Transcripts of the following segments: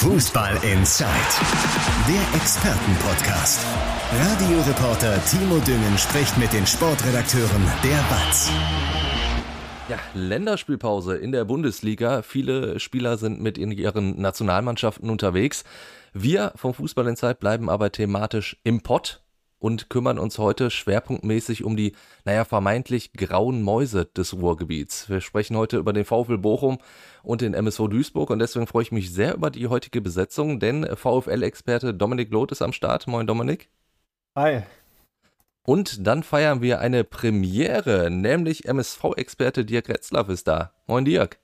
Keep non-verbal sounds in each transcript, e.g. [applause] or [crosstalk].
Fußball Inside, der Expertenpodcast. Radioreporter Timo Düngen spricht mit den Sportredakteuren der BATS. Ja, Länderspielpause in der Bundesliga. Viele Spieler sind mit in ihren Nationalmannschaften unterwegs. Wir vom Fußball Inside bleiben aber thematisch im Pott und kümmern uns heute schwerpunktmäßig um die, naja, vermeintlich grauen Mäuse des Ruhrgebiets. Wir sprechen heute über den VfL Bochum und den MSV Duisburg und deswegen freue ich mich sehr über die heutige Besetzung, denn VfL-Experte Dominik Loth ist am Start. Moin Dominik. Hi. Und dann feiern wir eine Premiere, nämlich MSV-Experte Dirk Retzlaff ist da. Moin Dirk.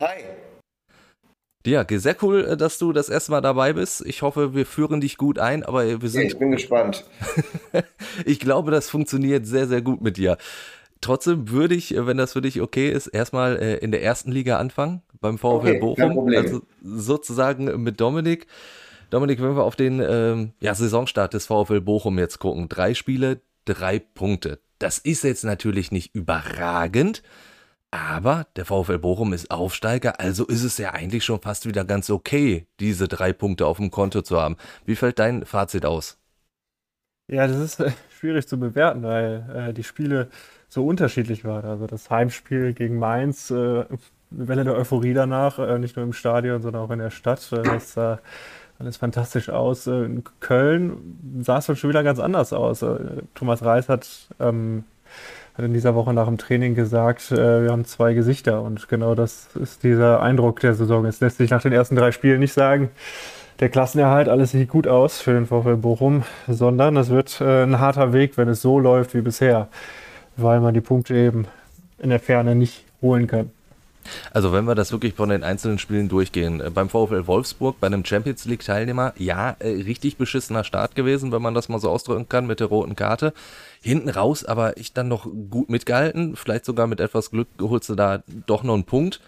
Hi. Dirk, sehr cool, äh, dass du das erste Mal dabei bist. Ich hoffe, wir führen dich gut ein, aber wir sind. Ich bin gespannt. [laughs] ich glaube, das funktioniert sehr, sehr gut mit dir. Trotzdem würde ich, äh, wenn das für dich okay ist, erstmal äh, in der ersten Liga anfangen, beim VfL okay, Bochum. Also sozusagen mit Dominik. Dominik, wenn wir auf den ähm, ja, Saisonstart des VfL Bochum jetzt gucken, drei Spiele, drei Punkte. Das ist jetzt natürlich nicht überragend, aber der VfL Bochum ist Aufsteiger, also ist es ja eigentlich schon fast wieder ganz okay, diese drei Punkte auf dem Konto zu haben. Wie fällt dein Fazit aus? Ja, das ist äh, schwierig zu bewerten, weil äh, die Spiele so unterschiedlich waren. Also das Heimspiel gegen Mainz, äh, Welle der Euphorie danach, äh, nicht nur im Stadion, sondern auch in der Stadt. Äh, das sah alles fantastisch aus. Äh, in Köln sah es schon wieder ganz anders aus. Thomas Reis hat ähm, hat in dieser Woche nach dem Training gesagt, äh, wir haben zwei Gesichter und genau das ist dieser Eindruck der Saison. Es lässt sich nach den ersten drei Spielen nicht sagen, der Klassenerhalt, alles sieht gut aus für den VfL Bochum, sondern es wird äh, ein harter Weg, wenn es so läuft wie bisher, weil man die Punkte eben in der Ferne nicht holen kann. Also wenn wir das wirklich von den einzelnen Spielen durchgehen, äh, beim VfL Wolfsburg, bei einem Champions League Teilnehmer, ja, äh, richtig beschissener Start gewesen, wenn man das mal so ausdrücken kann mit der roten Karte. Hinten raus, aber ich dann noch gut mitgehalten, vielleicht sogar mit etwas Glück holst du da doch noch einen Punkt.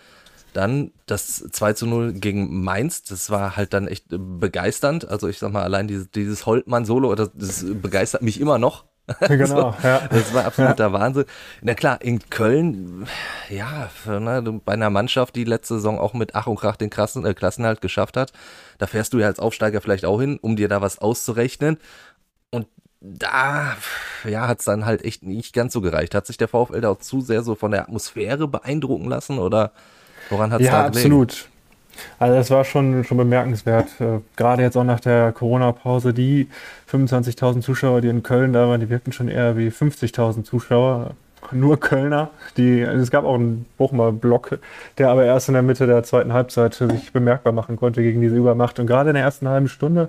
Dann das 2 zu 0 gegen Mainz, das war halt dann echt begeisternd. Also ich sag mal, allein dieses, dieses Holtmann-Solo, das, das begeistert mich immer noch. [laughs] Genau, also, ja. Das war absoluter ja. Wahnsinn. Na klar, in Köln, ja, ne, bei einer Mannschaft, die letzte Saison auch mit Ach und Krach den Klassen, äh, Klassenhalt geschafft hat, da fährst du ja als Aufsteiger vielleicht auch hin, um dir da was auszurechnen. Und da, ja, hat es dann halt echt nicht ganz so gereicht. Hat sich der VfL da auch zu sehr so von der Atmosphäre beeindrucken lassen oder woran hat es ja, da gelegen? Ja, absolut. Also das war schon, schon bemerkenswert. Äh, gerade jetzt auch nach der Corona-Pause, die 25.000 Zuschauer, die in Köln da waren, die wirkten schon eher wie 50.000 Zuschauer. Nur Kölner. Die, also es gab auch einen Bochumer Block, der aber erst in der Mitte der zweiten Halbzeit sich bemerkbar machen konnte gegen diese Übermacht. Und gerade in der ersten halben Stunde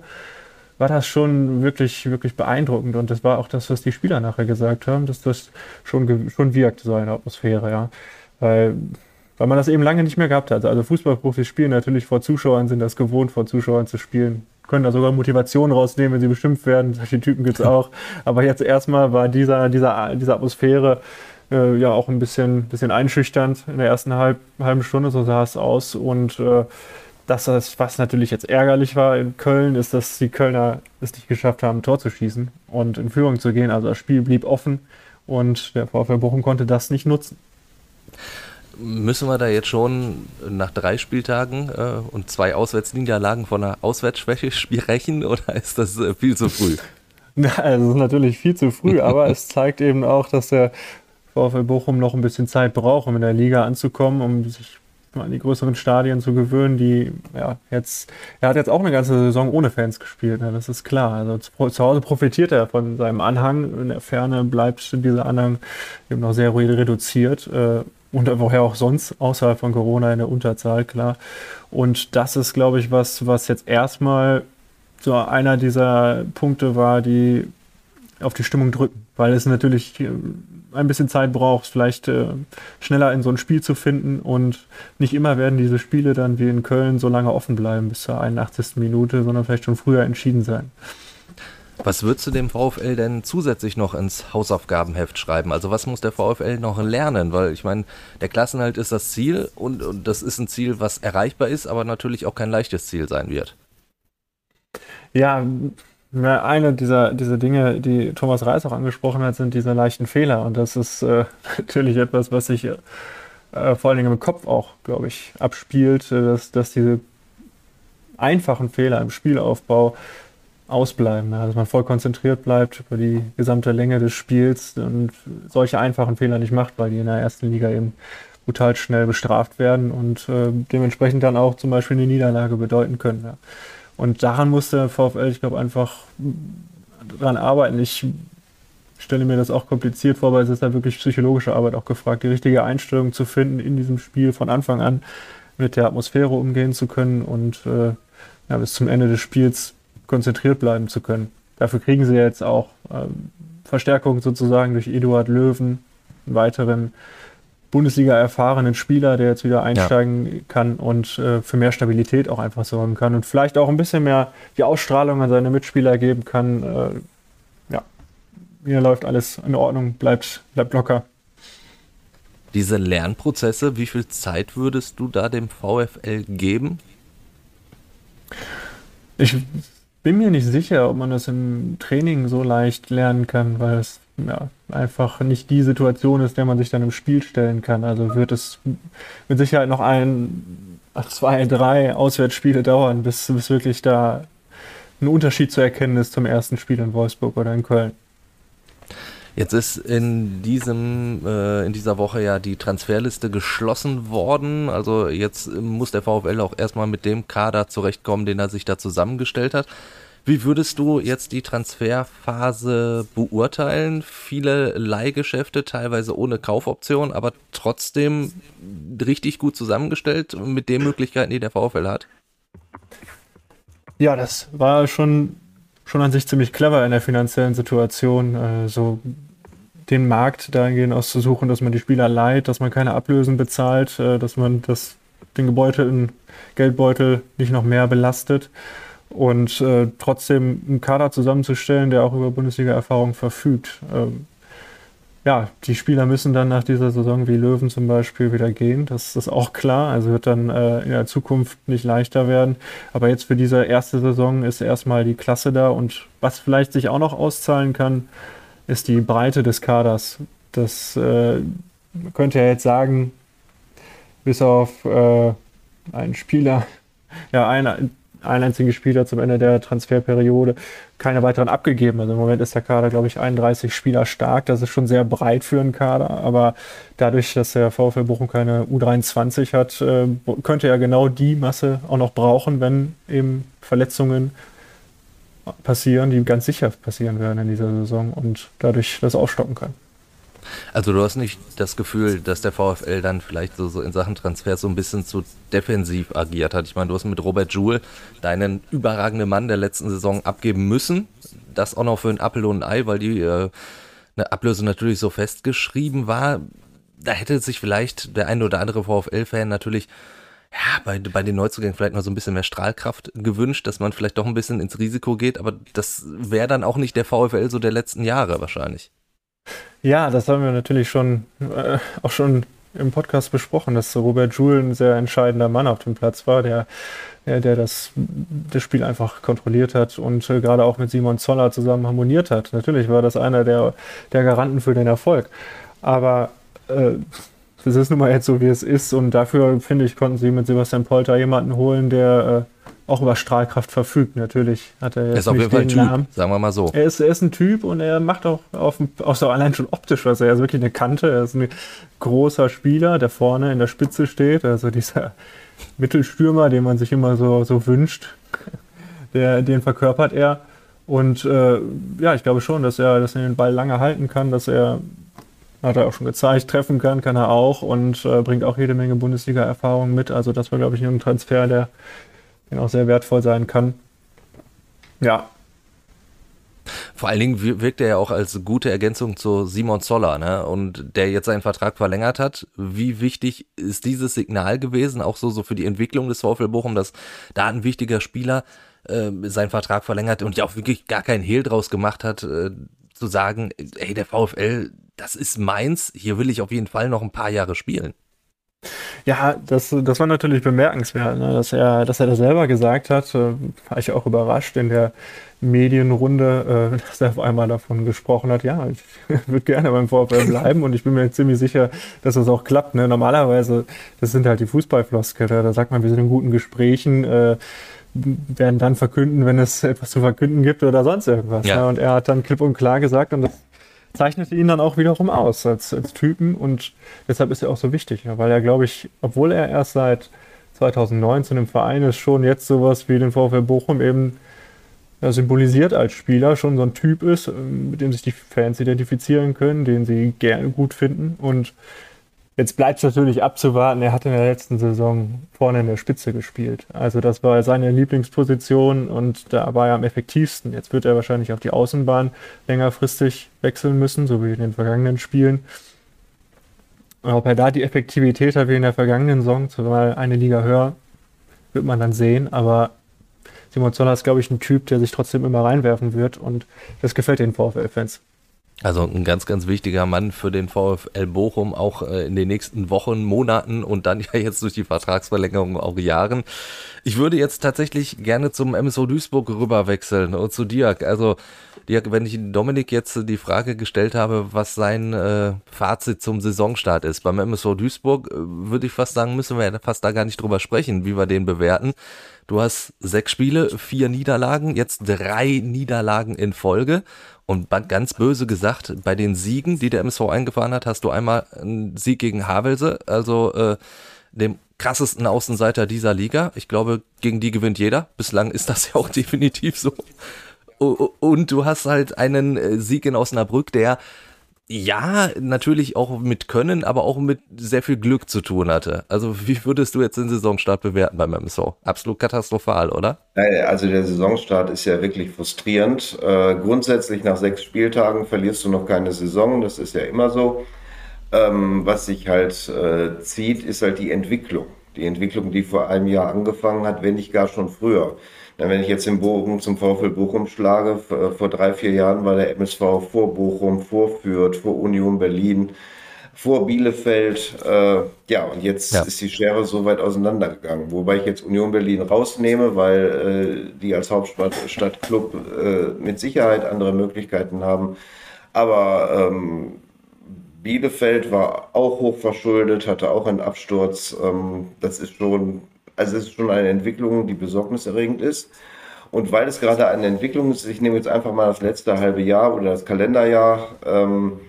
war das schon wirklich, wirklich beeindruckend. Und das war auch das, was die Spieler nachher gesagt haben, dass das schon, schon wirkt, so eine Atmosphäre, ja. Weil weil man das eben lange nicht mehr gehabt hat. Also Fußballprofis spielen natürlich vor Zuschauern, sind das gewohnt, vor Zuschauern zu spielen. Können da sogar Motivation rausnehmen, wenn sie beschimpft werden. [laughs] Solche Typen gibt's auch. Aber jetzt erstmal war dieser, dieser, diese Atmosphäre äh, ja auch ein bisschen, bisschen einschüchternd in der ersten halb, halben Stunde, so sah es aus. Und äh, das, was natürlich jetzt ärgerlich war in Köln, ist, dass die Kölner es nicht geschafft haben, ein Tor zu schießen und in Führung zu gehen. Also das Spiel blieb offen und der VfL Bochum konnte das nicht nutzen. Müssen wir da jetzt schon nach drei Spieltagen äh, und zwei Auswärtsniederlagen von einer Auswärtsschwäche [laughs] sprechen oder ist das äh, viel zu früh? [laughs] Ja, es ist natürlich viel zu früh, aber es [laughs] zeigt eben auch, dass der VfL Bochum noch ein bisschen Zeit braucht, um in der Liga anzukommen, um sich an die größeren Stadien zu gewöhnen, die ja jetzt, er hat jetzt auch eine ganze Saison ohne Fans gespielt, ne, das ist klar. Also zu Hause profitiert er von seinem Anhang, in der Ferne bleibt dieser Anhang eben noch sehr reduziert. Äh, und woher auch sonst außerhalb von Corona in der Unterzahl, klar. Und das ist, glaube ich, was, was jetzt erstmal so einer dieser Punkte war, die auf die Stimmung drücken, weil es natürlich äh, ein bisschen Zeit braucht, vielleicht äh, schneller in so ein Spiel zu finden und nicht immer werden diese Spiele dann wie in Köln so lange offen bleiben bis zur 81. Minute, sondern vielleicht schon früher entschieden sein. Was würdest du dem VfL denn zusätzlich noch ins Hausaufgabenheft schreiben? Also was muss der VfL noch lernen? Weil ich meine, der Klassenhalt ist das Ziel und, und das ist ein Ziel, was erreichbar ist, aber natürlich auch kein leichtes Ziel sein wird. Ja, eine dieser, dieser Dinge, die Thomas Reis auch angesprochen hat, sind diese leichten Fehler. Und das ist äh, [laughs] natürlich etwas, was sich äh, vor allen Dingen im Kopf auch, glaube ich, abspielt, äh, dass, dass diese einfachen Fehler im Spielaufbau ausbleiben. Ja, dass man voll konzentriert bleibt über die gesamte Länge des Spiels und solche einfachen Fehler nicht macht, weil die in der ersten Liga eben brutal schnell bestraft werden und äh, dementsprechend dann auch zum Beispiel eine Niederlage bedeuten können. Ja. Und daran muss der VfL, ich glaube, einfach dran arbeiten. Ich stelle mir das auch kompliziert vor, weil es ist da wirklich psychologische Arbeit auch gefragt, die richtige Einstellung zu finden in diesem Spiel von Anfang an mit der Atmosphäre umgehen zu können und äh, ja, bis zum Ende des Spiels konzentriert bleiben zu können. Dafür kriegen sie jetzt auch ähm, Verstärkung sozusagen durch Eduard Löwen, einen weiteren Bundesliga erfahrenen Spieler, der jetzt wieder einsteigen ja. kann und äh, für mehr Stabilität auch einfach sorgen kann und vielleicht auch ein bisschen mehr die Ausstrahlung an seine Mitspieler geben kann. Äh, ja, hier läuft alles in Ordnung, bleibt, bleibt locker. Diese Lernprozesse, wie viel Zeit würdest du da dem VfL geben? Ich bin mir nicht sicher, ob man das im Training so leicht lernen kann, weil es ja, einfach nicht die Situation ist, der man sich dann im Spiel stellen kann. Also wird es mit Sicherheit noch ein, zwei, drei Auswärtsspiele dauern, bis, bis wirklich da ein Unterschied zu erkennen ist zum ersten Spiel in Wolfsburg oder in Köln. Jetzt ist in diesem äh, in dieser Woche ja die Transferliste geschlossen worden. Also jetzt muss der VfL auch erstmal mit dem Kader zurechtkommen, den er sich da zusammengestellt hat. Wie würdest du jetzt die Transferphase beurteilen? Viele Leihgeschäfte, teilweise ohne Kaufoption, aber trotzdem richtig gut zusammengestellt mit den Möglichkeiten, die der VfL hat. Ja, das war schon, schon an sich ziemlich clever in der finanziellen Situation, äh, so den Markt dahingehend auszusuchen, dass man die Spieler leiht, dass man keine Ablösen bezahlt, äh, dass man das, den gebeutelten Geldbeutel nicht noch mehr belastet und äh, trotzdem einen Kader zusammenzustellen, der auch über Bundesliga-Erfahrung verfügt. Ähm, ja, die Spieler müssen dann nach dieser Saison wie Löwen zum Beispiel wieder gehen. Das ist auch klar. Also wird dann äh, in der Zukunft nicht leichter werden. Aber jetzt für diese erste Saison ist erstmal die Klasse da. Und was vielleicht sich auch noch auszahlen kann, ist die Breite des Kaders. Das äh, man könnte ja jetzt sagen, bis auf äh, einen Spieler, [laughs] ja, einer, einen einzigen Spieler zum Ende der Transferperiode, keine weiteren abgegeben. Also im Moment ist der Kader, glaube ich, 31 Spieler stark. Das ist schon sehr breit für einen Kader, aber dadurch, dass der VfL Bochum keine U23 hat, äh, könnte er genau die Masse auch noch brauchen, wenn eben Verletzungen passieren, die ganz sicher passieren werden in dieser Saison und dadurch das aufstocken kann. Also du hast nicht das Gefühl, dass der VfL dann vielleicht so, so in Sachen Transfer so ein bisschen zu defensiv agiert hat. Ich meine, du hast mit Robert Joule deinen überragenden Mann der letzten Saison abgeben müssen. Das auch noch für ein Appel und ein Ei, weil die äh, eine Ablöse natürlich so festgeschrieben war. Da hätte sich vielleicht der ein oder andere VfL-Fan natürlich ja, bei, bei den Neuzugängen vielleicht noch so ein bisschen mehr Strahlkraft gewünscht, dass man vielleicht doch ein bisschen ins Risiko geht, aber das wäre dann auch nicht der VfL so der letzten Jahre wahrscheinlich. Ja, das haben wir natürlich schon äh, auch schon im Podcast besprochen, dass Robert Joule ein sehr entscheidender Mann auf dem Platz war, der, der, der das, das Spiel einfach kontrolliert hat und äh, gerade auch mit Simon Zoller zusammen harmoniert hat. Natürlich war das einer der, der Garanten für den Erfolg. Aber äh, das ist nun mal jetzt so, wie es ist und dafür, finde ich, konnten sie mit Sebastian Polter jemanden holen, der äh, auch über Strahlkraft verfügt. Natürlich hat er jetzt er ist auf jeden Fall ein Typ, Namen. sagen wir mal so. Er ist, er ist ein Typ und er macht auch, auf, auch so allein schon optisch was. Er ist wirklich eine Kante. Er ist ein großer Spieler, der vorne in der Spitze steht. Also dieser [laughs] Mittelstürmer, den man sich immer so, so wünscht, der, den verkörpert er. Und äh, ja, ich glaube schon, dass er, dass er den Ball lange halten kann, dass er, hat er auch schon gezeigt, treffen kann, kann er auch und äh, bringt auch jede Menge Bundesliga-Erfahrung mit. Also das war, glaube ich, ein Transfer, der auch sehr wertvoll sein kann. Ja. Vor allen Dingen wirkt er ja auch als gute Ergänzung zu Simon Zoller, ne? Und der jetzt seinen Vertrag verlängert hat. Wie wichtig ist dieses Signal gewesen, auch so, so für die Entwicklung des VfL Bochum, dass da ein wichtiger Spieler äh, seinen Vertrag verlängert und ja auch wirklich gar keinen Hehl draus gemacht hat, äh, zu sagen, ey, der VfL, das ist meins, hier will ich auf jeden Fall noch ein paar Jahre spielen. Ja, das, das war natürlich bemerkenswert, ne? dass, er, dass er das selber gesagt hat. Äh, war ich auch überrascht in der Medienrunde, äh, dass er auf einmal davon gesprochen hat, ja, ich [laughs] würde gerne beim VfL bleiben und ich bin mir ziemlich sicher, dass das auch klappt. Ne? Normalerweise, das sind halt die Fußballfloskel, da sagt man, wir sind in guten Gesprächen, äh, werden dann verkünden, wenn es etwas zu verkünden gibt oder sonst irgendwas. Ja. Ne? Und er hat dann klipp und klar gesagt und das zeichnete ihn dann auch wiederum aus als, als Typen und deshalb ist er auch so wichtig, weil er, glaube ich, obwohl er erst seit 2019 im Verein ist, schon jetzt sowas wie den VfL Bochum eben symbolisiert als Spieler, schon so ein Typ ist, ähm, mit dem sich die Fans identifizieren können, den sie gerne gut finden und Jetzt bleibt es natürlich abzuwarten. Er hat in der letzten Saison vorne in der Spitze gespielt. Also das war seine Lieblingsposition und da war er am effektivsten. Jetzt wird er wahrscheinlich auf die Außenbahn längerfristig wechseln müssen, so wie in den vergangenen Spielen. Ob er da die Effektivität hat wie in der vergangenen Saison, zumal eine Liga höher, wird man dann sehen. Aber Simon Zoller ist, glaube ich, ein Typ, der sich trotzdem immer reinwerfen wird und das gefällt den VfL-Fans. Also ein ganz, ganz wichtiger Mann für den VfL Bochum, auch äh, in den nächsten Wochen, Monaten und dann [laughs] ja jetzt durch die Vertragsverlängerung auch Jahren. Ich würde jetzt tatsächlich gerne zum MSO Duisburg rüberwechseln und zu Dirk. Also wenn ich Dominik jetzt die Frage gestellt habe, was sein äh, Fazit zum Saisonstart ist, beim MSO Duisburg äh, würde ich fast sagen, müssen wir fast da gar nicht drüber sprechen, wie wir den bewerten. Du hast sechs Spiele, vier Niederlagen, jetzt drei Niederlagen in Folge und ganz böse gesagt, bei den Siegen, die der MSV eingefahren hat, hast du einmal einen Sieg gegen Havelse, also äh, dem krassesten Außenseiter dieser Liga. Ich glaube, gegen die gewinnt jeder. Bislang ist das ja auch [laughs] definitiv so. Und du hast halt einen äh, Sieg in Osnabrück, der ja, natürlich auch mit Können, aber auch mit sehr viel Glück zu tun hatte. Also wie würdest du jetzt den Saisonstart bewerten beim MSO? Absolut katastrophal, oder? Also der Saisonstart ist ja wirklich frustrierend. Äh, grundsätzlich nach sechs Spieltagen verlierst du noch keine Saison, das ist ja immer so. Ähm, was sich halt äh, zieht, ist halt die Entwicklung. Die Entwicklung, die vor einem Jahr angefangen hat, wenn nicht gar schon früher. Wenn ich jetzt den Bogen zum VfL Bochum schlage, vor drei, vier Jahren war der MSV vor Bochum, vor Fürth, vor Union Berlin, vor Bielefeld. Äh, ja, und jetzt ja. ist die Schere so weit auseinandergegangen. Wobei ich jetzt Union Berlin rausnehme, weil äh, die als Hauptstadtclub äh, mit Sicherheit andere Möglichkeiten haben. Aber ähm, Bielefeld war auch hochverschuldet, hatte auch einen Absturz. Ähm, das ist schon also es ist schon eine Entwicklung, die besorgniserregend ist. Und weil es gerade eine Entwicklung ist, ich nehme jetzt einfach mal das letzte halbe Jahr oder das Kalenderjahr ähm,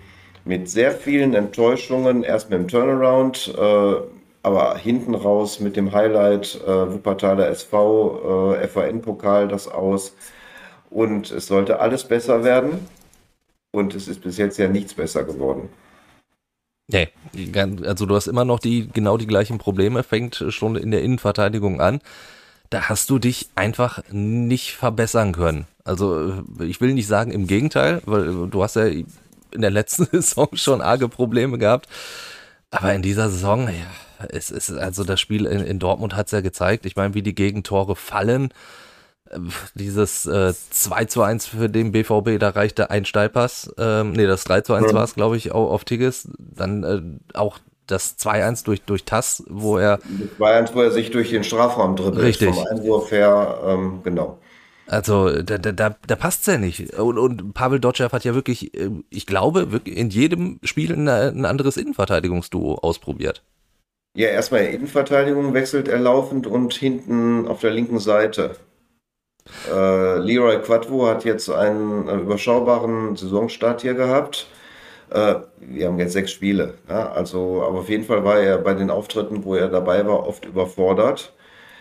mit sehr vielen Enttäuschungen, erst mit dem Turnaround, äh, aber hinten raus mit dem Highlight äh, Wuppertaler SV, äh, FAN-Pokal das aus. Und es sollte alles besser werden. Und es ist bis jetzt ja nichts besser geworden. Nee, also du hast immer noch die genau die gleichen Probleme, fängt schon in der Innenverteidigung an. Da hast du dich einfach nicht verbessern können. Also ich will nicht sagen im Gegenteil, weil du hast ja in der letzten [laughs] Saison schon arge Probleme gehabt. Aber in dieser Saison, ja, es ist also das Spiel in, in Dortmund hat es ja gezeigt. Ich meine, wie die Gegentore fallen dieses äh, 2 zu 1 für den BVB, da reichte ein Steilpass, ähm, nee, das 3 zu 1 ja. war es, glaube ich, auf, auf Tigges, dann äh, auch das 2-1 durch, durch Tass, wo er. 2-1, wo er sich durch den Strafraum dribbelt. Richtig. Vom Einwurf her, ähm, genau. Also, da, da, da, passt's ja nicht. Und, und Pavel Dotschew hat ja wirklich, äh, ich glaube, in jedem Spiel ein, ein anderes Innenverteidigungsduo ausprobiert. Ja, erstmal Innenverteidigung wechselt er laufend und hinten auf der linken Seite. Äh, Leroy Quadvo hat jetzt einen äh, überschaubaren Saisonstart hier gehabt. Äh, wir haben jetzt sechs Spiele. Ja? Also, aber auf jeden Fall war er bei den Auftritten, wo er dabei war, oft überfordert.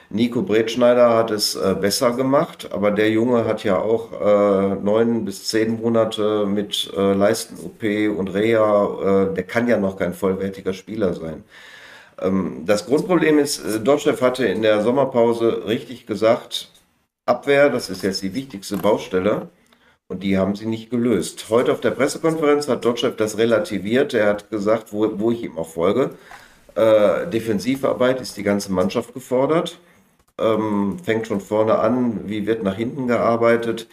Nico Bretschneider hat es äh, besser gemacht, aber der Junge hat ja auch äh, neun bis zehn Monate mit äh, Leisten-OP und Reha. Äh, der kann ja noch kein vollwertiger Spieler sein. Ähm, das Grundproblem ist, äh, Deutschland hatte in der Sommerpause richtig gesagt, Abwehr, das ist jetzt die wichtigste Baustelle. Und die haben sie nicht gelöst. Heute auf der Pressekonferenz hat Dotschew das relativiert. Er hat gesagt, wo, wo ich ihm auch folge, äh, Defensivarbeit ist die ganze Mannschaft gefordert. ähm, fängt schon vorne an, wie wird nach hinten gearbeitet.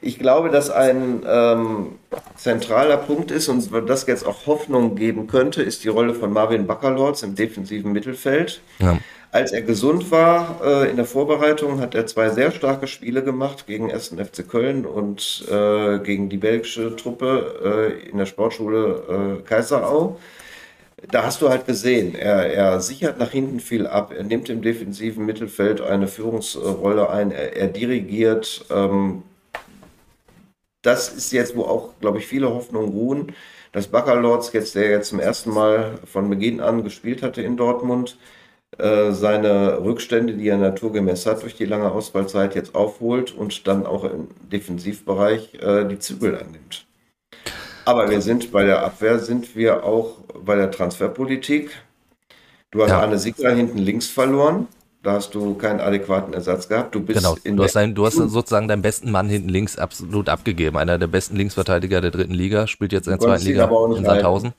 Ich glaube, dass ein ähm, zentraler Punkt ist und das jetzt auch Hoffnung geben könnte, ist die Rolle von Marvin Baccalords im defensiven Mittelfeld. Ja. Als er gesund war äh, in der Vorbereitung, hat er zwei sehr starke Spiele gemacht gegen 1. FC Köln und äh, gegen die belgische Truppe äh, in der Sportschule äh, Kaiserau. Da hast du halt gesehen, er, er sichert nach hinten viel ab, er nimmt im defensiven Mittelfeld eine Führungsrolle ein, er, er dirigiert. Ähm, das ist jetzt, wo auch, glaube ich, viele Hoffnungen ruhen, dass Baccalords jetzt, der jetzt zum ersten Mal von Beginn an gespielt hatte in Dortmund, seine Rückstände, die er naturgemäß hat durch die lange Auswahlzeit, jetzt aufholt und dann auch im Defensivbereich äh, die Zügel annimmt. Aber wir sind bei der Abwehr, sind wir auch bei der Transferpolitik. Du hast ja. Arne Sicker hinten links verloren. Da hast du keinen adäquaten Ersatz gehabt. Du bist genau. du, hast dein, du hast sozusagen deinen besten Mann hinten links absolut abgegeben. Einer der besten Linksverteidiger der dritten Liga, spielt jetzt in der zweiten Liga in Sandhausen.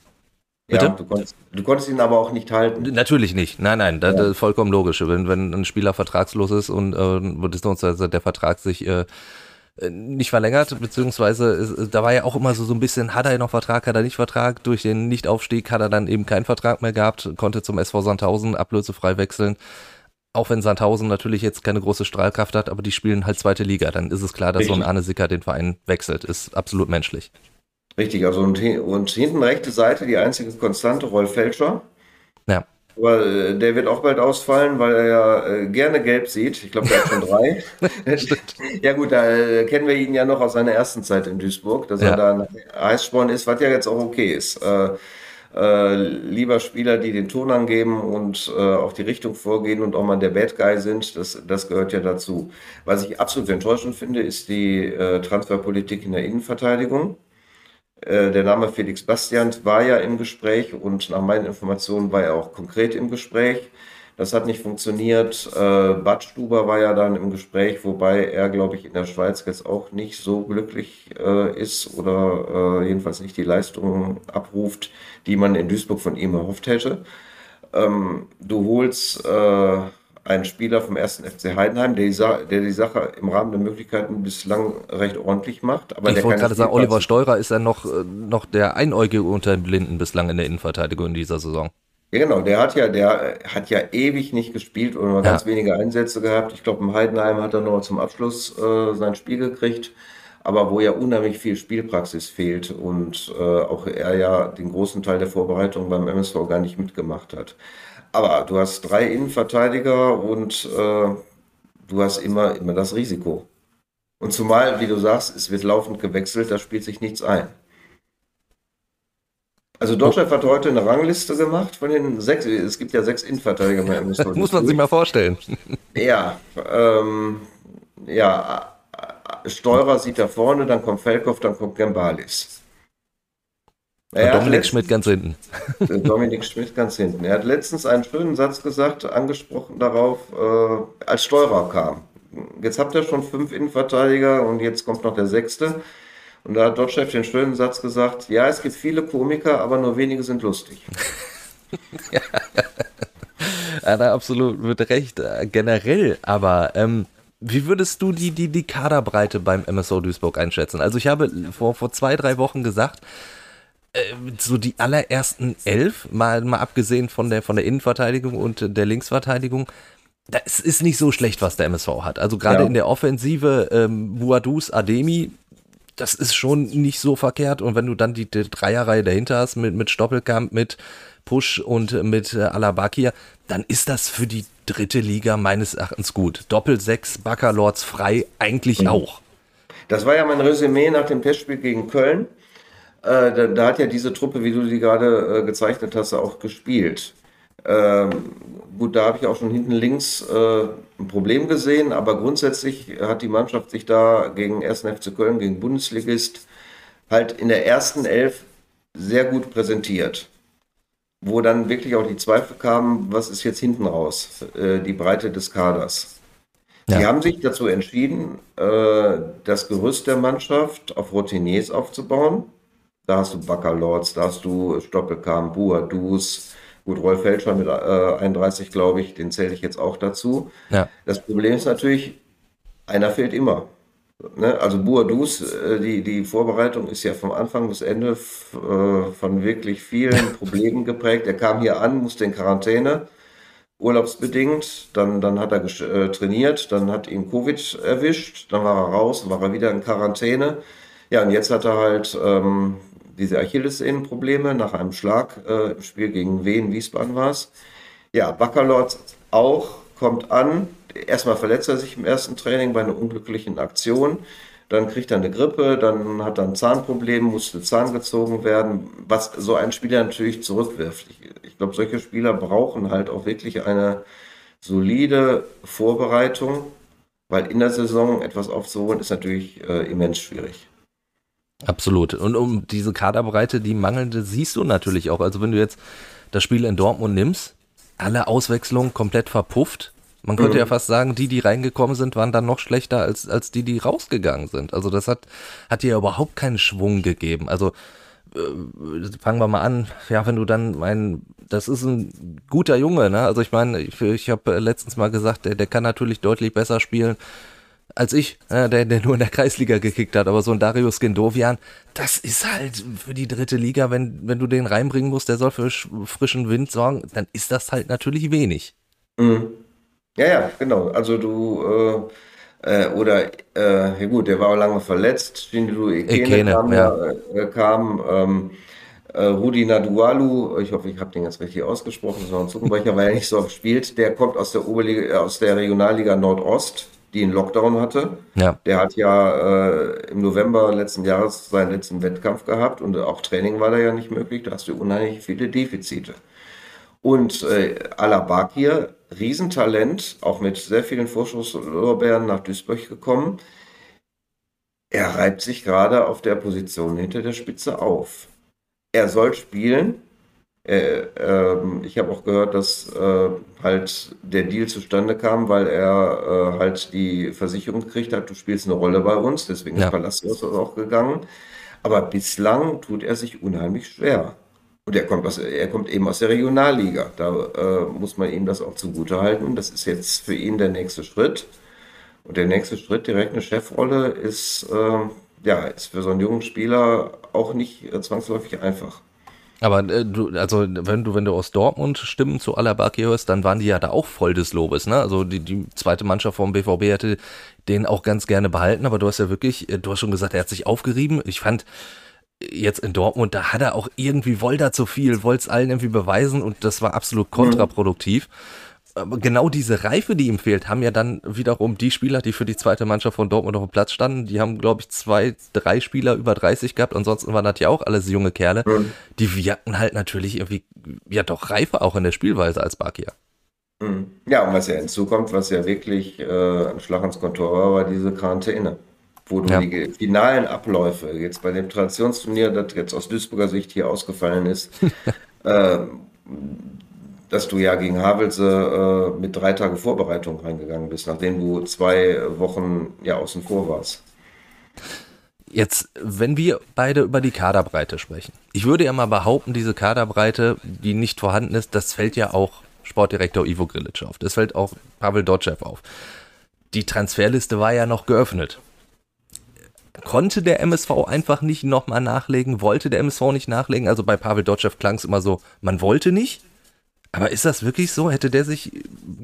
Bitte? Ja, du konntest, du konntest, ihn aber auch nicht halten. Natürlich nicht. Nein, nein, das, ja. ist vollkommen logisch. Wenn, wenn ein Spieler vertragslos ist und äh, der Vertrag sich äh, nicht verlängert, beziehungsweise ist, da war ja auch immer so, so ein bisschen, hat er noch Vertrag, hat er nicht Vertrag, durch den Nichtaufstieg hat er dann eben keinen Vertrag mehr gehabt, konnte zum SV Sandhausen ablösefrei wechseln. Auch wenn Sandhausen natürlich jetzt keine große Strahlkraft hat, aber die spielen halt zweite Liga, dann ist es klar, dass Richtig. so ein Arne Sicker den Verein wechselt, ist absolut menschlich. Richtig, also und, und hinten rechte Seite die einzige konstante, Rolf Felscher. Ja. Aber äh, der wird auch bald ausfallen, weil er ja äh, gerne gelb sieht. Ich glaube, der hat schon drei. [laughs] [laughs] ja gut, da äh, kennen wir ihn ja noch aus seiner ersten Zeit in Duisburg, dass ja. er da Eissporn ist, was ja jetzt auch okay ist. Äh, äh, lieber Spieler, die den Ton angeben und auch die Richtung vorgehen und auch mal der Bad Guy sind, das, das gehört ja dazu. Was ich absolut enttäuschend finde, ist die Transferpolitik in der Innenverteidigung. Äh, der Name Felix Bastian war ja im Gespräch und nach meinen Informationen war er auch konkret im Gespräch. Das hat nicht funktioniert. Äh, Bad Stuber war ja dann im Gespräch, wobei er, glaube ich, in der Schweiz jetzt auch nicht so glücklich äh, ist oder äh, jedenfalls nicht die Leistung abruft, die man in Duisburg von ihm erhofft hätte. Ähm, du holst äh, einen Spieler vom ersten FC Heidenheim, der die, der die, Sache im Rahmen der Möglichkeiten bislang recht ordentlich macht. Aber ich wollte gerade sagen, Oliver Steurer ist ja noch, äh, noch der Einäugige unter den Blinden bislang in der Innenverteidigung in dieser Saison. Ja, genau, der hat ja, der hat ja ewig nicht gespielt oder nur ja. ganz wenige Einsätze gehabt. Ich glaube, im Heidenheim hat er noch zum Abschluss äh, sein Spiel gekriegt, aber wo ja unheimlich viel Spielpraxis fehlt und äh, auch er ja den großen Teil der Vorbereitung beim MSV gar nicht mitgemacht hat. Aber du hast drei Innenverteidiger und äh, du hast immer, immer das Risiko. Und zumal, wie du sagst, es wird laufend gewechselt, da spielt sich nichts ein. Also Deutschland hat heute eine Rangliste gemacht von den sechs, es gibt ja sechs Innenverteidiger bei Das [laughs] muss man sich mal vorstellen. Ja, ähm, ja, Steurer sieht da vorne, dann kommt Felkow, dann kommt Gembalis. Ja, Dominik Schmidt ganz hinten. [laughs] Dominik Schmidt ganz hinten. Er hat letztens einen schönen Satz gesagt, angesprochen darauf, äh, als Steurer kam. Jetzt habt ihr schon fünf Innenverteidiger und jetzt kommt noch der sechste. Und da hat Dotchef den schönen Satz gesagt, ja, es gibt viele Komiker, aber nur wenige sind lustig. [laughs] ja, hat er absolut mit Recht, äh, generell, aber ähm, wie würdest du die, die, die Kaderbreite beim MSO Duisburg einschätzen? Also ich habe vor, vor zwei, drei Wochen gesagt, äh, so die allerersten elf, mal, mal abgesehen von der, von der Innenverteidigung und der Linksverteidigung, das ist nicht so schlecht, was der MSV hat. Also gerade ja. in der Offensive, ähm, Buadus, Ademi, das ist schon nicht so verkehrt. Und wenn du dann die, die Dreierreihe dahinter hast mit, mit Stoppelkamp, mit Push und mit äh, Alabakia, dann ist das für die dritte Liga meines Erachtens gut. Doppel sechs, Baccalords frei, eigentlich mhm. auch. Das war ja mein Resümee nach dem Testspiel gegen Köln. Äh, da, da, hat ja diese Truppe, wie du sie gerade äh, gezeichnet hast, auch gespielt. Ähm, gut, da habe ich auch schon hinten links äh, ein Problem gesehen, aber grundsätzlich hat die Mannschaft sich da gegen 1. FC Köln, gegen Bundesligist, halt in der ersten Elf sehr gut präsentiert. Wo dann wirklich auch die Zweifel kamen, was ist jetzt hinten raus, äh, die Breite des Kaders. Ja. Die haben sich dazu entschieden, äh, das Gerüst der Mannschaft auf Routiniers aufzubauen da hast du Baccalords, da hast du Stoppelkamp, Buadus, Gut, Rolf Felscher mit äh, 31, glaube ich, den zähle ich jetzt auch dazu. Ja. Das Problem ist natürlich, einer fehlt immer. Ne? Also Boadus, äh, die, die Vorbereitung ist ja vom Anfang bis Ende äh, von wirklich vielen [laughs] Problemen geprägt. Er kam hier an, musste in Quarantäne, urlaubsbedingt, dann, dann hat er äh, trainiert, dann hat ihn Covid erwischt, dann war er raus, war er wieder in Quarantäne. Ja, und jetzt hat er halt ähm, diese Achillessehnenprobleme nach einem Schlag im Spiel gegen Wien, Wiesbaden war es. Ja, Baccalords auch, kommt an, erstmal verletzt er sich im ersten Training bei einer unglücklichen Aktion. Dann kriegt er eine Grippe, dann hat er ein Zahnproblem, musste Zahn gezogen werden, was so ein Spieler natürlich zurückwirft. Ich, ich glaube, solche Spieler brauchen halt auch wirklich eine solide Vorbereitung, weil in der Saison etwas aufzuholen ist natürlich äh, immens schwierig. Absolut. Und um diese Kaderbreite, die mangelnde, siehst du natürlich auch. Also wenn du jetzt das Spiel in Dortmund nimmst, alle Auswechslungen komplett verpufft. Man könnte mhm. ja fast sagen, die, die reingekommen sind, waren dann noch schlechter als, als die, die rausgegangen sind. Also das hat, hat dir überhaupt keinen Schwung gegeben. Also äh, fangen wir mal an. Ja, wenn du dann mein, das ist ein guter Junge, ne? Also ich meine, ich, ich habe letztens mal gesagt, der, der kann natürlich deutlich besser spielen als ich, äh, der, der nur in der Kreisliga gekickt hat. Aber so ein Darius Gendovian, das ist halt für die dritte Liga, wenn, wenn du den reinbringen musst, der soll für frischen Wind sorgen, dann ist das halt natürlich wenig. Mhm. Ja, ja, genau. Also du, äh, äh, oder, äh, ja gut, der war auch lange verletzt. Shindu Ekene, Ekene kam, ja. Äh, kam ähm, äh, Rudi Nadualu, ich hoffe, ich habe den jetzt richtig ausgesprochen, das war ein Zungenbrecher, weil er nicht so oft spielt. Der kommt aus der Oberliga, äh, aus der Regionalliga Nordost, die einen Lockdown hatte. Ja. Der hat ja äh, im November letzten Jahres seinen letzten Wettkampf gehabt und auch Training war da ja nicht möglich. Da hast du unheimlich viele Defizite. Und äh, Alabakir Riesentalent, auch mit sehr vielen Vorschusslorbeeren nach Duisburg gekommen. Er reibt sich gerade auf der Position hinter der Spitze auf. Er soll spielen. Äh, äh, ich habe auch gehört, dass äh, halt der Deal zustande kam, weil er äh, halt die Versicherung gekriegt hat, du spielst eine Rolle bei uns, deswegen ja. ist Palacios auch gegangen. Aber bislang tut er sich unheimlich schwer. Und er kommt, aus, er kommt eben aus der Regionalliga. Da äh, muss man ihm das auch zugute halten. Das ist jetzt für ihn der nächste Schritt. Und der nächste Schritt, direkt eine Chefrolle, ist, äh, ja, ist für so einen jungen Spieler auch nicht äh, zwangsläufig einfach. Aber äh, du, also wenn du, wenn du aus Dortmund Stimmen zu Alabaki hörst, dann waren die ja da auch voll des Lobes, ne? Also die, die zweite Mannschaft vom BVB hätte den auch ganz gerne behalten, aber du hast ja wirklich, äh, du hast schon gesagt, er hat sich aufgerieben. Ich fand, jetzt in Dortmund, da hat er auch irgendwie, wollte er zu viel, wollte es allen irgendwie beweisen und das war absolut kontraproduktiv. Mhm. Aber genau diese Reife, die ihm fehlt, haben ja dann wiederum die Spieler, die für die zweite Mannschaft von Dortmund auf dem Platz standen, die haben, glaube ich, zwei, drei Spieler über 30 gehabt, ansonsten waren das ja auch alles junge Kerle. Mhm. Die wirkten halt natürlich irgendwie, ja doch reifer auch in der Spielweise als Bakia. Mhm. Ja, und was ja hinzukommt, was ja wirklich äh, ein Schlag ins Kontor war, war diese Quarantäne wo du ja. die finalen Abläufe, jetzt bei dem Traditionsturnier, das jetzt aus Duisburger Sicht hier ausgefallen ist, [laughs] äh, dass du ja gegen Havelse äh, mit drei Tagen Vorbereitung reingegangen bist, nachdem du zwei Wochen ja außen vor warst. Jetzt, wenn wir beide über die Kaderbreite sprechen. Ich würde ja mal behaupten, diese Kaderbreite, die nicht vorhanden ist, das fällt ja auch Sportdirektor Ivo Grilic auf. Das fällt auch Pavel Dotschew auf. Die Transferliste war ja noch geöffnet. Konnte der MSV einfach nicht nochmal nachlegen? Wollte der MSV nicht nachlegen? Also bei Pavel Dotschew klang es immer so, man wollte nicht. Aber ist das wirklich so? Hätte der sich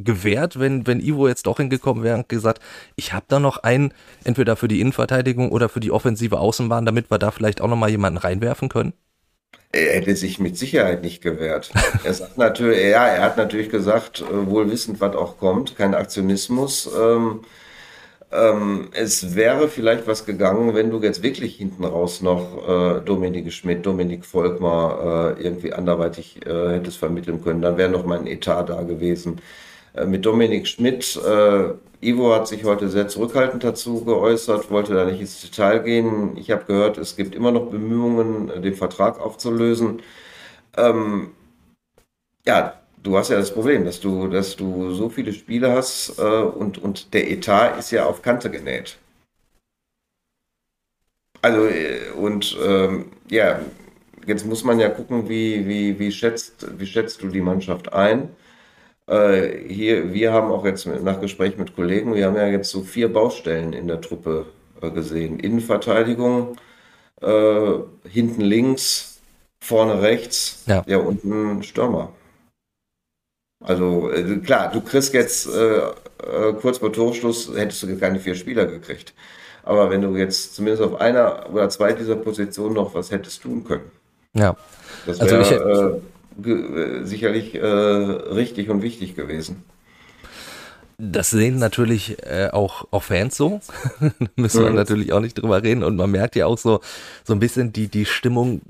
gewehrt, wenn, wenn Ivo jetzt doch hingekommen wäre und gesagt, ich habe da noch einen, entweder für die Innenverteidigung oder für die offensive Außenbahn, damit wir da vielleicht auch nochmal jemanden reinwerfen können? Er hätte sich mit Sicherheit nicht gewehrt. er sagt natürlich, ja, er hat natürlich gesagt, äh, wohl wissend, was auch kommt, kein Aktionismus. Ähm, ähm, es wäre vielleicht was gegangen, wenn du jetzt wirklich hinten raus noch äh, Dominik Schmidt, Dominik Volkmar äh, irgendwie anderweitig äh, hättest vermitteln können. Dann wäre noch mal ein Etat da gewesen. Äh, mit Dominik Schmidt, äh, Ivo hat sich heute sehr zurückhaltend dazu geäußert, wollte da nicht ins Detail gehen. Ich habe gehört, es gibt immer noch Bemühungen, den Vertrag aufzulösen. Ähm, ja, du hast ja das Problem, dass du, dass du so viele Spiele hast äh, und, und der Etat ist ja auf Kante genäht. Also, äh, und ähm, ja, jetzt muss man ja gucken, wie, wie, wie, schätzt, wie schätzt du die Mannschaft ein? Äh, hier, wir haben auch jetzt nach Gespräch mit Kollegen, wir haben ja jetzt so vier Baustellen in der Truppe äh, gesehen. Innenverteidigung, äh, hinten links, vorne rechts, ja, ja und ein Stürmer. Also äh, klar, du kriegst jetzt äh, äh, kurz vor Torschluss, hättest du keine vier Spieler gekriegt. Aber wenn du jetzt zumindest auf einer oder zwei dieser Positionen noch was hättest tun können. Ja. Das wäre also äh, sicherlich äh, richtig und wichtig gewesen. Das sehen natürlich äh, auch, auch Fans so. [laughs] Müssen wir mhm. natürlich auch nicht drüber reden. Und man merkt ja auch so, so ein bisschen die, die Stimmung,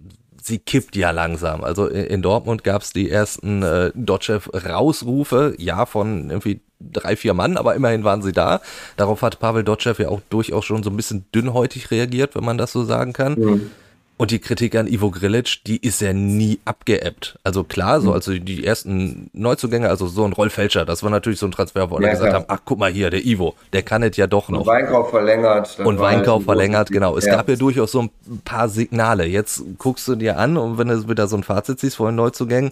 sie kippt ja langsam. Also in, Dortmund gab es die ersten äh, Dotchev-Rausrufe, ja, von irgendwie drei, vier Mann, aber immerhin waren sie da. Darauf hat Pavel Dotschew ja auch durchaus schon so ein bisschen dünnhäutig reagiert, wenn man das so sagen kann. Mhm. Und die Kritik an Ivo Grilic, die ist ja nie abgeebbt. Also klar, so mhm. also die ersten Neuzugänge, also so ein Rolf Felscher, das war natürlich so ein Transfer, wo alle ja, gesagt klar. haben, ach guck mal hier, der Ivo, der kann es ja doch noch. Und Weinkauf verlängert. Und Weinkauf verlängert, genau. Es ja. gab ja durchaus so ein paar Signale. Jetzt guckst du dir an und wenn du wieder so ein Fazit siehst vor den Neuzugängen,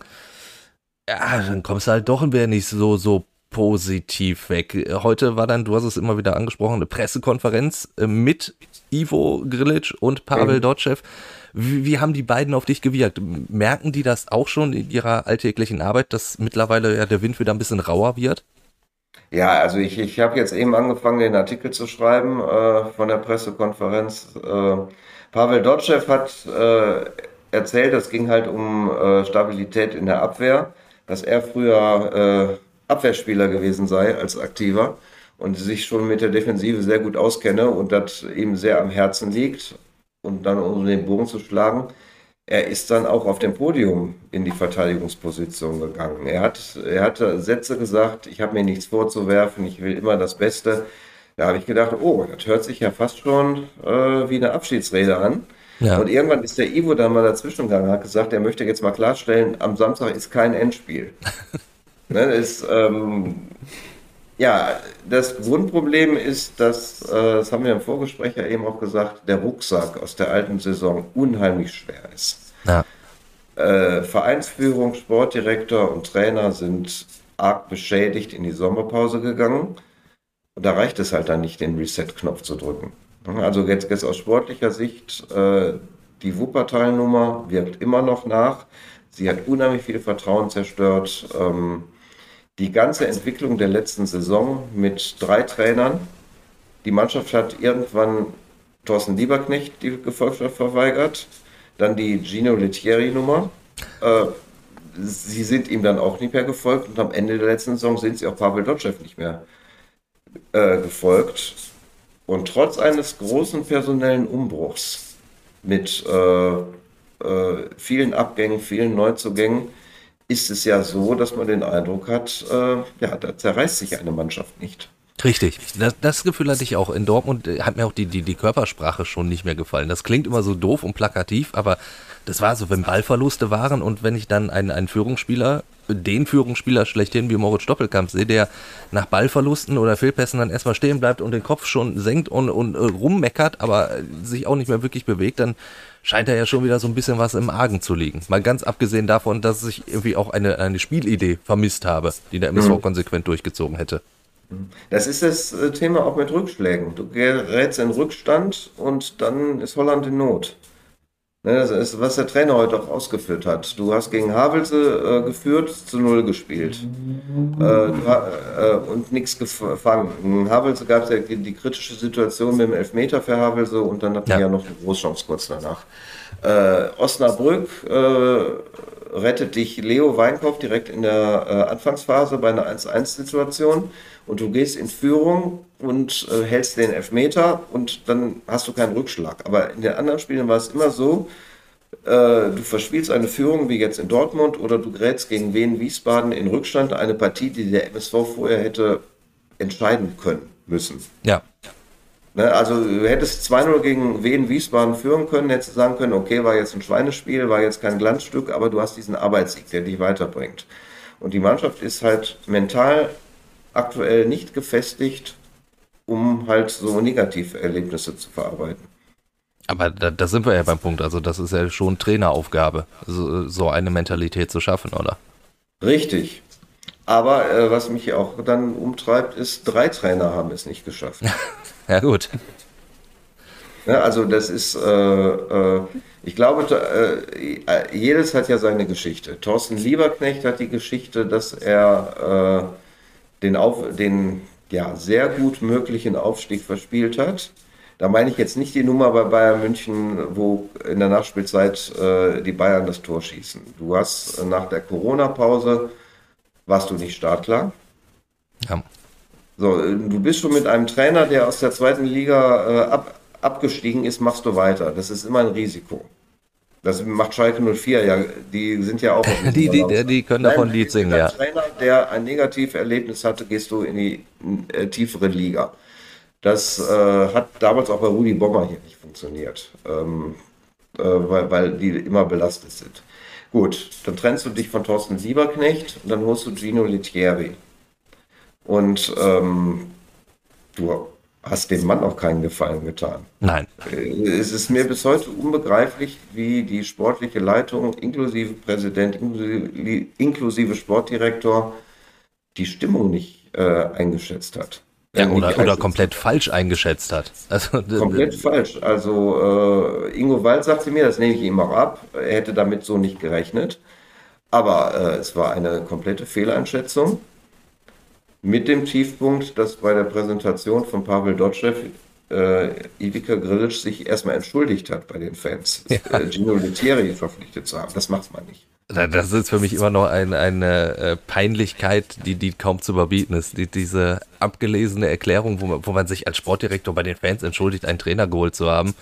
ja, dann kommst du halt doch ein wenig so, so positiv weg. Heute war dann, du hast es immer wieder angesprochen, eine Pressekonferenz äh, mit Ivo Grilic und Pavel mhm. Dotschew. Wie, wie, haben die beiden auf dich gewirkt? Merken die das auch schon in ihrer alltäglichen Arbeit, dass mittlerweile ja der Wind wieder ein bisschen rauer wird? Ja, also ich, ich habe jetzt eben angefangen, den Artikel zu schreiben äh, von der Pressekonferenz. Äh, Pavel Dotschew hat äh, erzählt, es ging halt um äh, Stabilität in der Abwehr, dass er früher äh, Abwehrspieler gewesen sei als aktiver und sich schon mit der Defensive sehr gut auskenne und das ihm sehr am Herzen liegt. Und dann, um den Bogen zu schlagen, er ist dann auch auf dem Podium in die Verteidigungsposition gegangen. Er hat, er hatte Sätze gesagt, ich habe mir nichts vorzuwerfen, ich will immer das Beste. Da habe ich gedacht, oh, das hört sich ja fast schon äh, wie eine Abschiedsrede an. Ja. Und irgendwann ist der Ivo dann mal dazwischen gegangen, hat gesagt, er möchte jetzt mal klarstellen, am Samstag ist kein Endspiel. [laughs] Ne, ist, ähm, ja, das Grundproblem ist, dass, äh, das haben wir im Vorgespräch ja eben auch gesagt, der Rucksack aus der alten Saison unheimlich schwer ist. Ja. Äh, Vereinsführung, Sportdirektor und Trainer sind arg beschädigt in die Sommerpause gegangen. Und da reicht es halt dann nicht, den Reset-Knopf zu drücken. Also jetzt, jetzt aus sportlicher Sicht, äh, die Wuppertal-Nummer wirkt immer noch nach. Sie hat unheimlich viel Vertrauen zerstört. Ähm, die ganze Entwicklung der letzten Saison mit drei Trainern. Die Mannschaft hat irgendwann Thorsten Lieberknecht die Gefolgschaft verweigert, dann die Gino Lettieri-Nummer. Äh, sie sind ihm dann auch nicht mehr gefolgt und am Ende der letzten Saison sind sie auch Pavel Dotschew nicht mehr äh, gefolgt. Und trotz eines großen personellen Umbruchs mit äh, äh vielen Abgängen, vielen Neuzugängen, ist es ja so, dass man den Eindruck hat, äh, ja, da zerreißt sich eine Mannschaft nicht. Richtig, das, das, Gefühl hatte ich auch. In Dortmund äh, hat mir auch die, die, die Körpersprache schon nicht mehr gefallen. Das klingt immer so doof und plakativ, aber das war so, wenn Ballverluste waren und wenn ich dann einen, einen Führungsspieler, den Führungsspieler schlechthin wie Moritz Doppelkamp sehe, der nach Ballverlusten oder Fehlpässen dann erstmal stehen bleibt und den Kopf schon senkt und, und äh, rummeckert, aber sich auch nicht mehr wirklich bewegt, dann scheint da ja schon wieder so ein bisschen was im Argen zu liegen. Mal ganz abgesehen davon, dass ich irgendwie auch eine, eine Spielidee vermisst habe, die der MSV mhm. konsequent durchgezogen hätte. Das ist das äh, Thema auch mit Rückschlägen. Du gerätst in Rückstand und dann ist Holland in Not. Ne, das ist, was der Trainer heute auch ausgeführt hat. Du hast gegen Havelse äh, geführt, zu Null gespielt äh, äh, und nichts gefangen. In Havelse gab es ja die, die, kritische Situation mit dem Elfmeter für Havelse und dann hatten ja. wir ja noch eine Großchance kurz danach. Äh, Osnabrück äh, rettet dich Leo Weinkauf direkt in der äh, Anfangsphase bei einer 1-1-Situation und du gehst in Führung und äh, hältst den Elfmeter und dann hast du keinen Rückschlag. Aber in den anderen Spielen war es immer so, äh, du verspielst eine Führung wie jetzt in Dortmund oder du gerätst gegen Wien Wiesbaden in Rückstand, eine Partie, die der MSV vorher hätte entscheiden können müssen. Ja. Ne, also du hättest 2-0 gegen Wien Wiesbaden führen können, hättest sagen können, okay, war jetzt ein Schweinespiel, war jetzt kein Glanzstück, aber du hast diesen Arbeitssieg, der dich weiterbringt. Und die Mannschaft ist halt mental aktuell nicht gefestigt, um halt so negative Erlebnisse zu verarbeiten. Aber da, da, sind wir ja beim Punkt. Also das ist ja schon Traineraufgabe, so, so eine Mentalität zu schaffen, oder? Richtig. Aber äh, was mich auch dann umtreibt, ist, drei Trainer haben es nicht geschafft. [laughs] ja gut. Ja, also das ist, äh, äh, ich glaube, äh, jedes hat ja seine Geschichte. Thorsten Lieberknecht hat die Geschichte, dass er äh, den, Auf, den ja, sehr gut möglichen Aufstieg verspielt hat. Da meine ich jetzt nicht die Nummer bei Bayern München, wo in der Nachspielzeit äh, die Bayern das Tor schießen. Du hast nach der Corona-Pause, warst du nicht startklar. Ja. So, du bist schon mit einem Trainer, der aus der zweiten Liga ab, abgestiegen ist, machst du weiter. Das ist immer ein Risiko. Das macht Schalke 04 ja, die sind ja auch. [laughs] die, die, die können davon Lied singen, ja. Trainer, der ein Negativerlebnis hatte, gehst du in die äh, tiefere Liga. Das äh, hat damals auch bei Rudi Bommer hier nicht funktioniert, ähm, äh, weil, weil die immer belastet sind. Gut, dann trennst du dich von Thorsten Sieberknecht und dann holst du Gino Lettieri. Und ähm, du hast dem Mann auch keinen Gefallen getan. Nein. Äh, es ist mir bis heute unbegreiflich, wie die sportliche Leitung, inklusive Präsident, inklusive, inklusive Sportdirektor, die Stimmung nicht äh, eingeschätzt hat. Ja, oder, oder komplett falsch eingeschätzt hat. Also, komplett falsch. Also äh, Ingo Wald sagte mir, das nehme ich ihm auch ab, er hätte damit so nicht gerechnet. Aber äh, es war eine komplette Fehleinschätzung. Mit dem Tiefpunkt, dass bei der Präsentation von Pavel Dotschew äh, Ivica Grilic sich erstmal entschuldigt hat bei den Fans, [laughs] ja. äh, Gino Lettieri verpflichtet zu haben. Das macht man nicht. Das ist für mich immer noch ein, eine äh, Peinlichkeit, die, die kaum zu überbieten ist. Die, diese abgelesene Erklärung, wo man, wo man sich als Sportdirektor bei den Fans entschuldigt, einen Trainer geholt zu haben.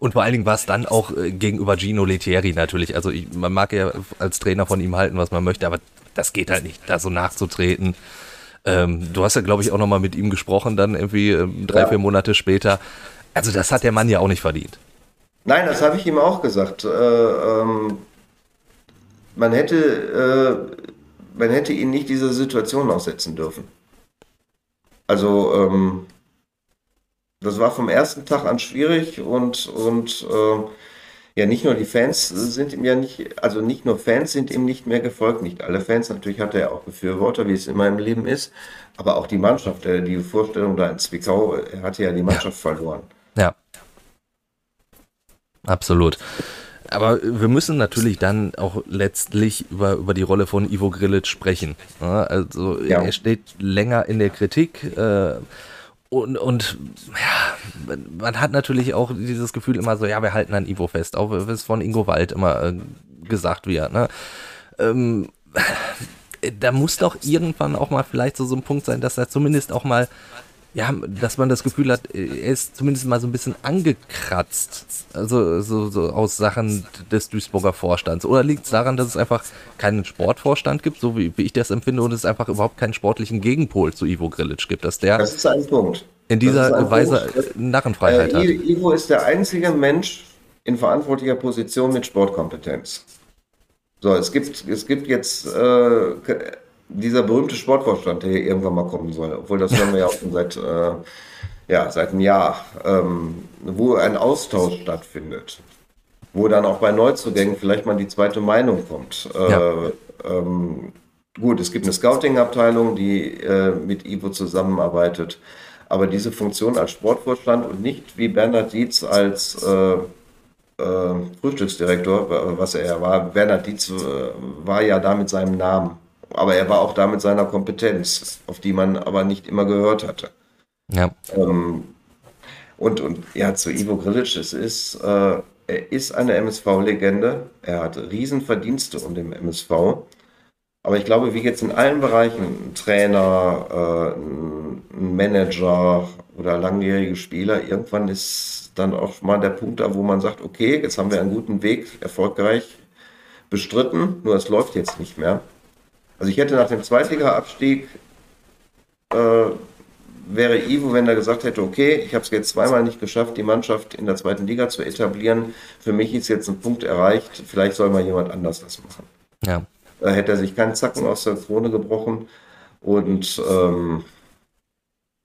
Und vor allen Dingen war es dann auch äh, gegenüber Gino Lettieri natürlich. Also ich, man mag ja als Trainer von ihm halten, was man möchte, aber das geht halt nicht, da so nachzutreten. Ähm, du hast ja, glaube ich, auch nochmal mit ihm gesprochen, dann irgendwie ähm, drei, ja. vier Monate später. Also das hat der Mann ja auch nicht verdient. Nein, das habe ich ihm auch gesagt. Äh, ähm, man hätte, äh, man hätte ihn nicht dieser Situation aussetzen dürfen. Also ähm, das war vom ersten Tag an schwierig und, und äh, ja, nicht nur die Fans sind ihm ja nicht, also nicht nur Fans sind ihm nicht mehr gefolgt, nicht alle Fans, natürlich hat er auch Befürworter, wie es immer im Leben ist, aber auch die Mannschaft, äh, die Vorstellung da in Zwickau, er hatte ja die Mannschaft ja. verloren. Ja. Absolut. Aber wir müssen natürlich dann auch letztlich über, über die Rolle von Ivo Grilic sprechen. Also ja. er steht länger in der Kritik. Äh, und, und ja, man hat natürlich auch dieses Gefühl immer so, ja, wir halten an Ivo fest, auch es von Ingo Wald immer äh, gesagt wird. Ne? Ähm, da muss doch irgendwann auch mal vielleicht so, so ein Punkt sein, dass er zumindest auch mal ja, dass man das Gefühl hat, er ist zumindest mal so ein bisschen angekratzt. Also so, so aus Sachen des Duisburger Vorstands. Oder liegt es daran, dass es einfach keinen Sportvorstand gibt, so wie, wie ich das empfinde, und es einfach überhaupt keinen sportlichen Gegenpol zu Ivo Grilic gibt, dass der das ist ein Punkt. in dieser Weise Punkt. Narrenfreiheit äh, hat. Ivo ist der einzige Mensch in verantwortlicher Position mit Sportkompetenz. So, es gibt, es gibt jetzt äh, dieser berühmte Sportvorstand, der hier irgendwann mal kommen soll, obwohl das hören wir ja auch schon seit, äh, ja, seit einem Jahr, ähm, wo ein Austausch stattfindet, wo dann auch bei Neuzugängen vielleicht mal die zweite Meinung kommt. Äh, ja. ähm, gut, es gibt eine Scouting-Abteilung, die äh, mit Ivo zusammenarbeitet, aber diese Funktion als Sportvorstand und nicht wie Bernhard Dietz als äh, äh, Frühstücksdirektor, was er ja war. Bernhard Dietz äh, war ja da mit seinem Namen aber er war auch da mit seiner Kompetenz, auf die man aber nicht immer gehört hatte. Ja. Ähm, und, und ja, zu Ivo Grilic, es ist, äh, er ist eine MSV-Legende. Er hat Riesenverdienste um den MSV. Aber ich glaube, wie jetzt in allen Bereichen, ein Trainer, äh, ein Manager oder langjährige Spieler, irgendwann ist dann auch mal der Punkt da, wo man sagt, okay, jetzt haben wir einen guten Weg erfolgreich bestritten, nur es läuft jetzt nicht mehr. Also ich hätte nach dem Zweitliga-Abstieg, äh, wäre Ivo, wenn er gesagt hätte, okay, ich habe es jetzt zweimal nicht geschafft, die Mannschaft in der zweiten Liga zu etablieren, für mich ist jetzt ein Punkt erreicht, vielleicht soll mal jemand anders das machen. Ja. Da hätte er sich keinen Zacken aus der Krone gebrochen und ähm,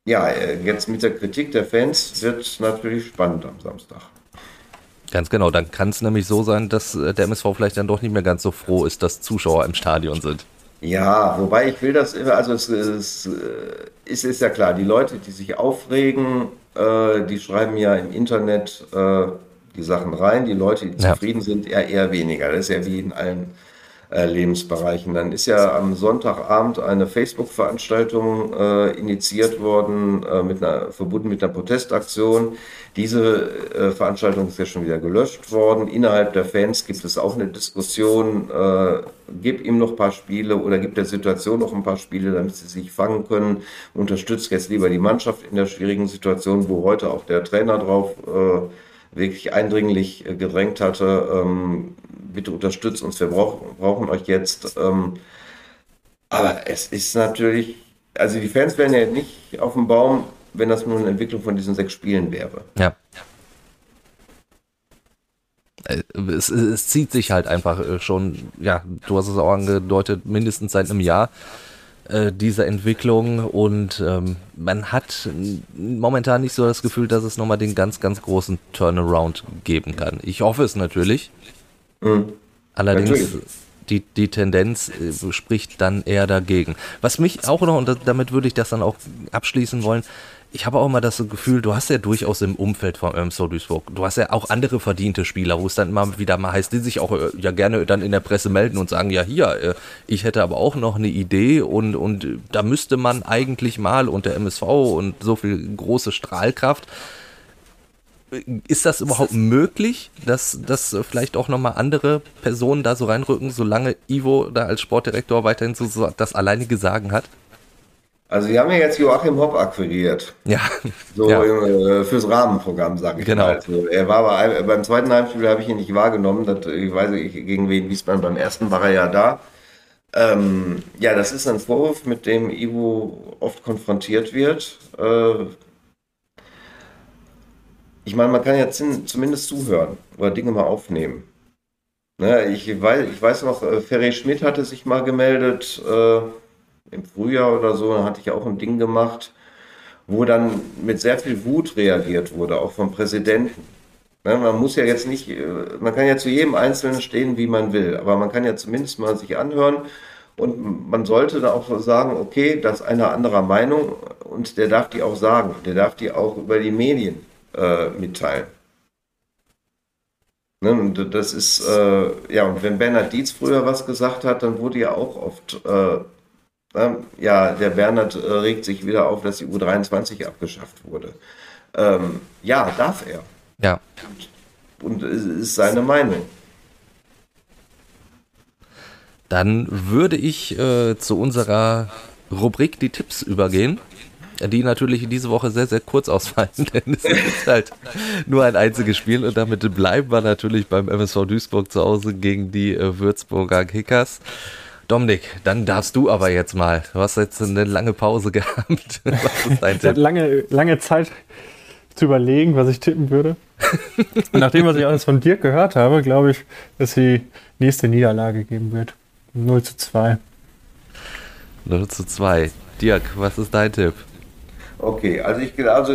ja, jetzt mit der Kritik der Fans wird natürlich spannend am Samstag. Ganz genau, dann kann es nämlich so sein, dass äh, der MSV vielleicht dann doch nicht mehr ganz so froh ist, dass Zuschauer im Stadion sind. Ja, wobei ich will das immer, also es, es, es ist ja klar, die Leute, die sich aufregen, äh, die schreiben ja im Internet äh, die Sachen rein, die Leute, die ja. zufrieden sind, eher, eher weniger. Das ist ja wie in allen äh, Lebensbereichen. Dann ist ja am Sonntagabend eine Facebook-Veranstaltung äh, initiiert worden, äh, mit einer, verbunden mit einer Protestaktion. Diese äh, Veranstaltung ist ja schon wieder gelöscht worden. Innerhalb der Fans gibt es auch eine Diskussion, äh, gib ihm noch ein paar Spiele oder gibt der Situation noch ein paar Spiele, damit sie sich fangen können. Unterstützt jetzt lieber die Mannschaft in der schwierigen Situation, wo heute auch der Trainer drauf wirklich eindringlich gedrängt hatte, ähm, bitte unterstützt uns, wir brauch, brauchen euch jetzt. Ähm, aber es ist natürlich, also die Fans wären ja nicht auf dem Baum, wenn das nur eine Entwicklung von diesen sechs Spielen wäre. Ja. Äh, es, es, zieht sich halt einfach äh, schon, ja, du hast es auch angedeutet, mindestens seit einem Jahr äh, diese Entwicklung und ähm, man hat momentan nicht so das Gefühl, dass es nochmal den ganz, ganz großen Turnaround geben kann. Ich hoffe es natürlich. Mhm. Allerdings natürlich. die, die Tendenz äh, spricht dann eher dagegen. Was mich auch noch, und damit würde ich das dann auch abschließen wollen, ich habe auch immer das Gefühl, du hast ja durchaus im Umfeld von MSV Duisburg, du hast ja auch andere verdiente Spieler, wo es dann immer wieder mal heißt, die sich auch äh, ja gerne dann in der Presse melden und sagen, ja hier, äh, ich hätte aber auch noch eine Idee und, und da müsste man eigentlich mal unter MSV und so viel große Strahlkraft. Ist das überhaupt möglich, dass, dass vielleicht auch nochmal andere Personen da so reinrücken, solange Ivo da als Sportdirektor weiterhin so das alleinige Sagen hat? Also wir haben ja jetzt Joachim Hopp akquiriert. Ja. So ja. Äh, fürs Rahmenprogramm, sage ich genau. mal. Also er war bei, beim zweiten Heimspiel habe ich ihn nicht wahrgenommen. Das, ich weiß nicht, gegen wen Wiesbaden beim ersten war er ja da. Ähm, ja, das ist ein Vorwurf, mit dem Ivo oft konfrontiert wird. Äh, ich meine, man kann ja zumindest zuhören oder Dinge mal aufnehmen. Ne, ich, weiß, ich weiß noch, äh, Ferry Schmidt hatte sich mal gemeldet. Äh, im Frühjahr oder so, da hatte ich auch ein Ding gemacht, wo dann mit sehr viel Wut reagiert wurde, auch vom Präsidenten. Ne, man muss ja jetzt nicht, äh, man kann ja zu jedem Einzelnen stehen, wie man will, aber man kann ja zumindest mal sich anhören und man sollte da auch sagen, okay, das ist einer anderer Meinung und der darf die auch sagen, der darf die auch über die Medien äh, mitteilen. Ne, und das ist, äh, ja, und wenn Bernhard Dietz früher was gesagt hat, dann wurde ja auch oft äh, ähm, ja, der Bernhard äh, regt sich wieder auf, dass die U23 abgeschafft wurde. Ähm, ja, darf er. Ja. Und es ist seine Meinung. Dann würde ich äh, zu unserer Rubrik die Tipps übergehen, die natürlich diese Woche sehr, sehr kurz ausfallen, [laughs] denn es ist halt nur ein einziges Spiel und damit bleiben wir natürlich beim MSV Duisburg zu Hause gegen die äh, Würzburger Kickers. Dominik, dann darfst du aber jetzt mal. Du hast jetzt eine lange Pause [laughs] gehabt. Was ist dein ich Tipp? lange, lange Zeit zu überlegen, was ich tippen würde. Nachdem, was ich alles von Dirk gehört habe, glaube ich, dass die nächste Niederlage geben wird. 0 zu 2. 0 zu 2. Dirk, was ist dein Tipp? Okay, also ich also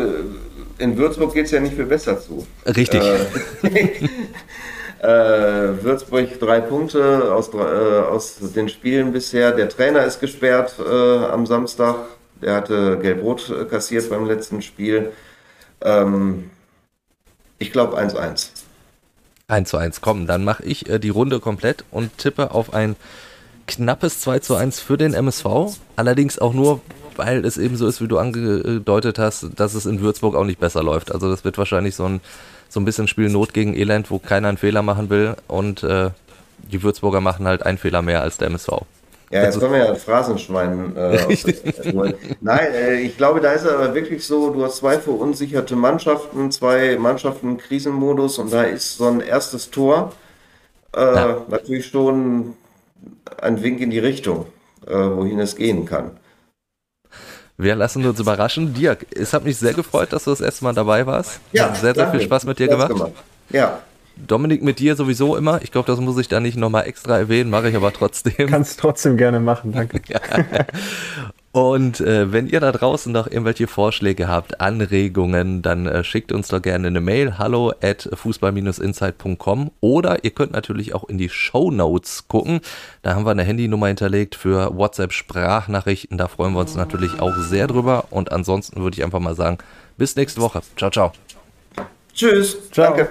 in Würzburg geht es ja nicht viel besser zu. Richtig. Äh, [laughs] Äh, Würzburg drei Punkte aus, äh, aus den Spielen bisher. Der Trainer ist gesperrt äh, am Samstag. Der hatte Gelb-Rot kassiert beim letzten Spiel. Ähm, ich glaube 1-1. 1 zu 1, komm, dann mache ich äh, die Runde komplett und tippe auf ein knappes 2 zu 1 für den MSV. Allerdings auch nur, weil es eben so ist, wie du angedeutet hast, dass es in Würzburg auch nicht besser läuft. Also das wird wahrscheinlich so ein so ein bisschen Spiel Not gegen Elend, wo keiner einen Fehler machen will und äh, die Würzburger machen halt einen Fehler mehr als der MSV. Ja, jetzt kommen wir ja Phrasenschwein. Äh, [laughs] Nein, äh, ich glaube, da ist es aber wirklich so, du hast zwei verunsicherte Mannschaften, zwei Mannschaften im Krisenmodus und da ist so ein erstes Tor äh, ja. natürlich schon ein Wink in die Richtung, äh, wohin es gehen kann. Wir lassen uns überraschen. Dirk, es hat mich sehr gefreut, dass du das erste Mal dabei warst. Ja, hat sehr, sehr viel Spaß mit dir gemacht. gemacht. Ja. Dominik mit dir sowieso immer. Ich glaube, das muss ich da nicht nochmal extra erwähnen, mache ich aber trotzdem. Kannst trotzdem gerne machen, danke. ja. [laughs] [laughs] Und äh, wenn ihr da draußen noch irgendwelche Vorschläge habt, Anregungen, dann äh, schickt uns doch gerne eine Mail, hallo at fußball-insight.com oder ihr könnt natürlich auch in die Show Notes gucken. Da haben wir eine Handynummer hinterlegt für WhatsApp-Sprachnachrichten. Da freuen wir uns natürlich auch sehr drüber. Und ansonsten würde ich einfach mal sagen, bis nächste Woche. Ciao, ciao. Tschüss. Ciao. Danke.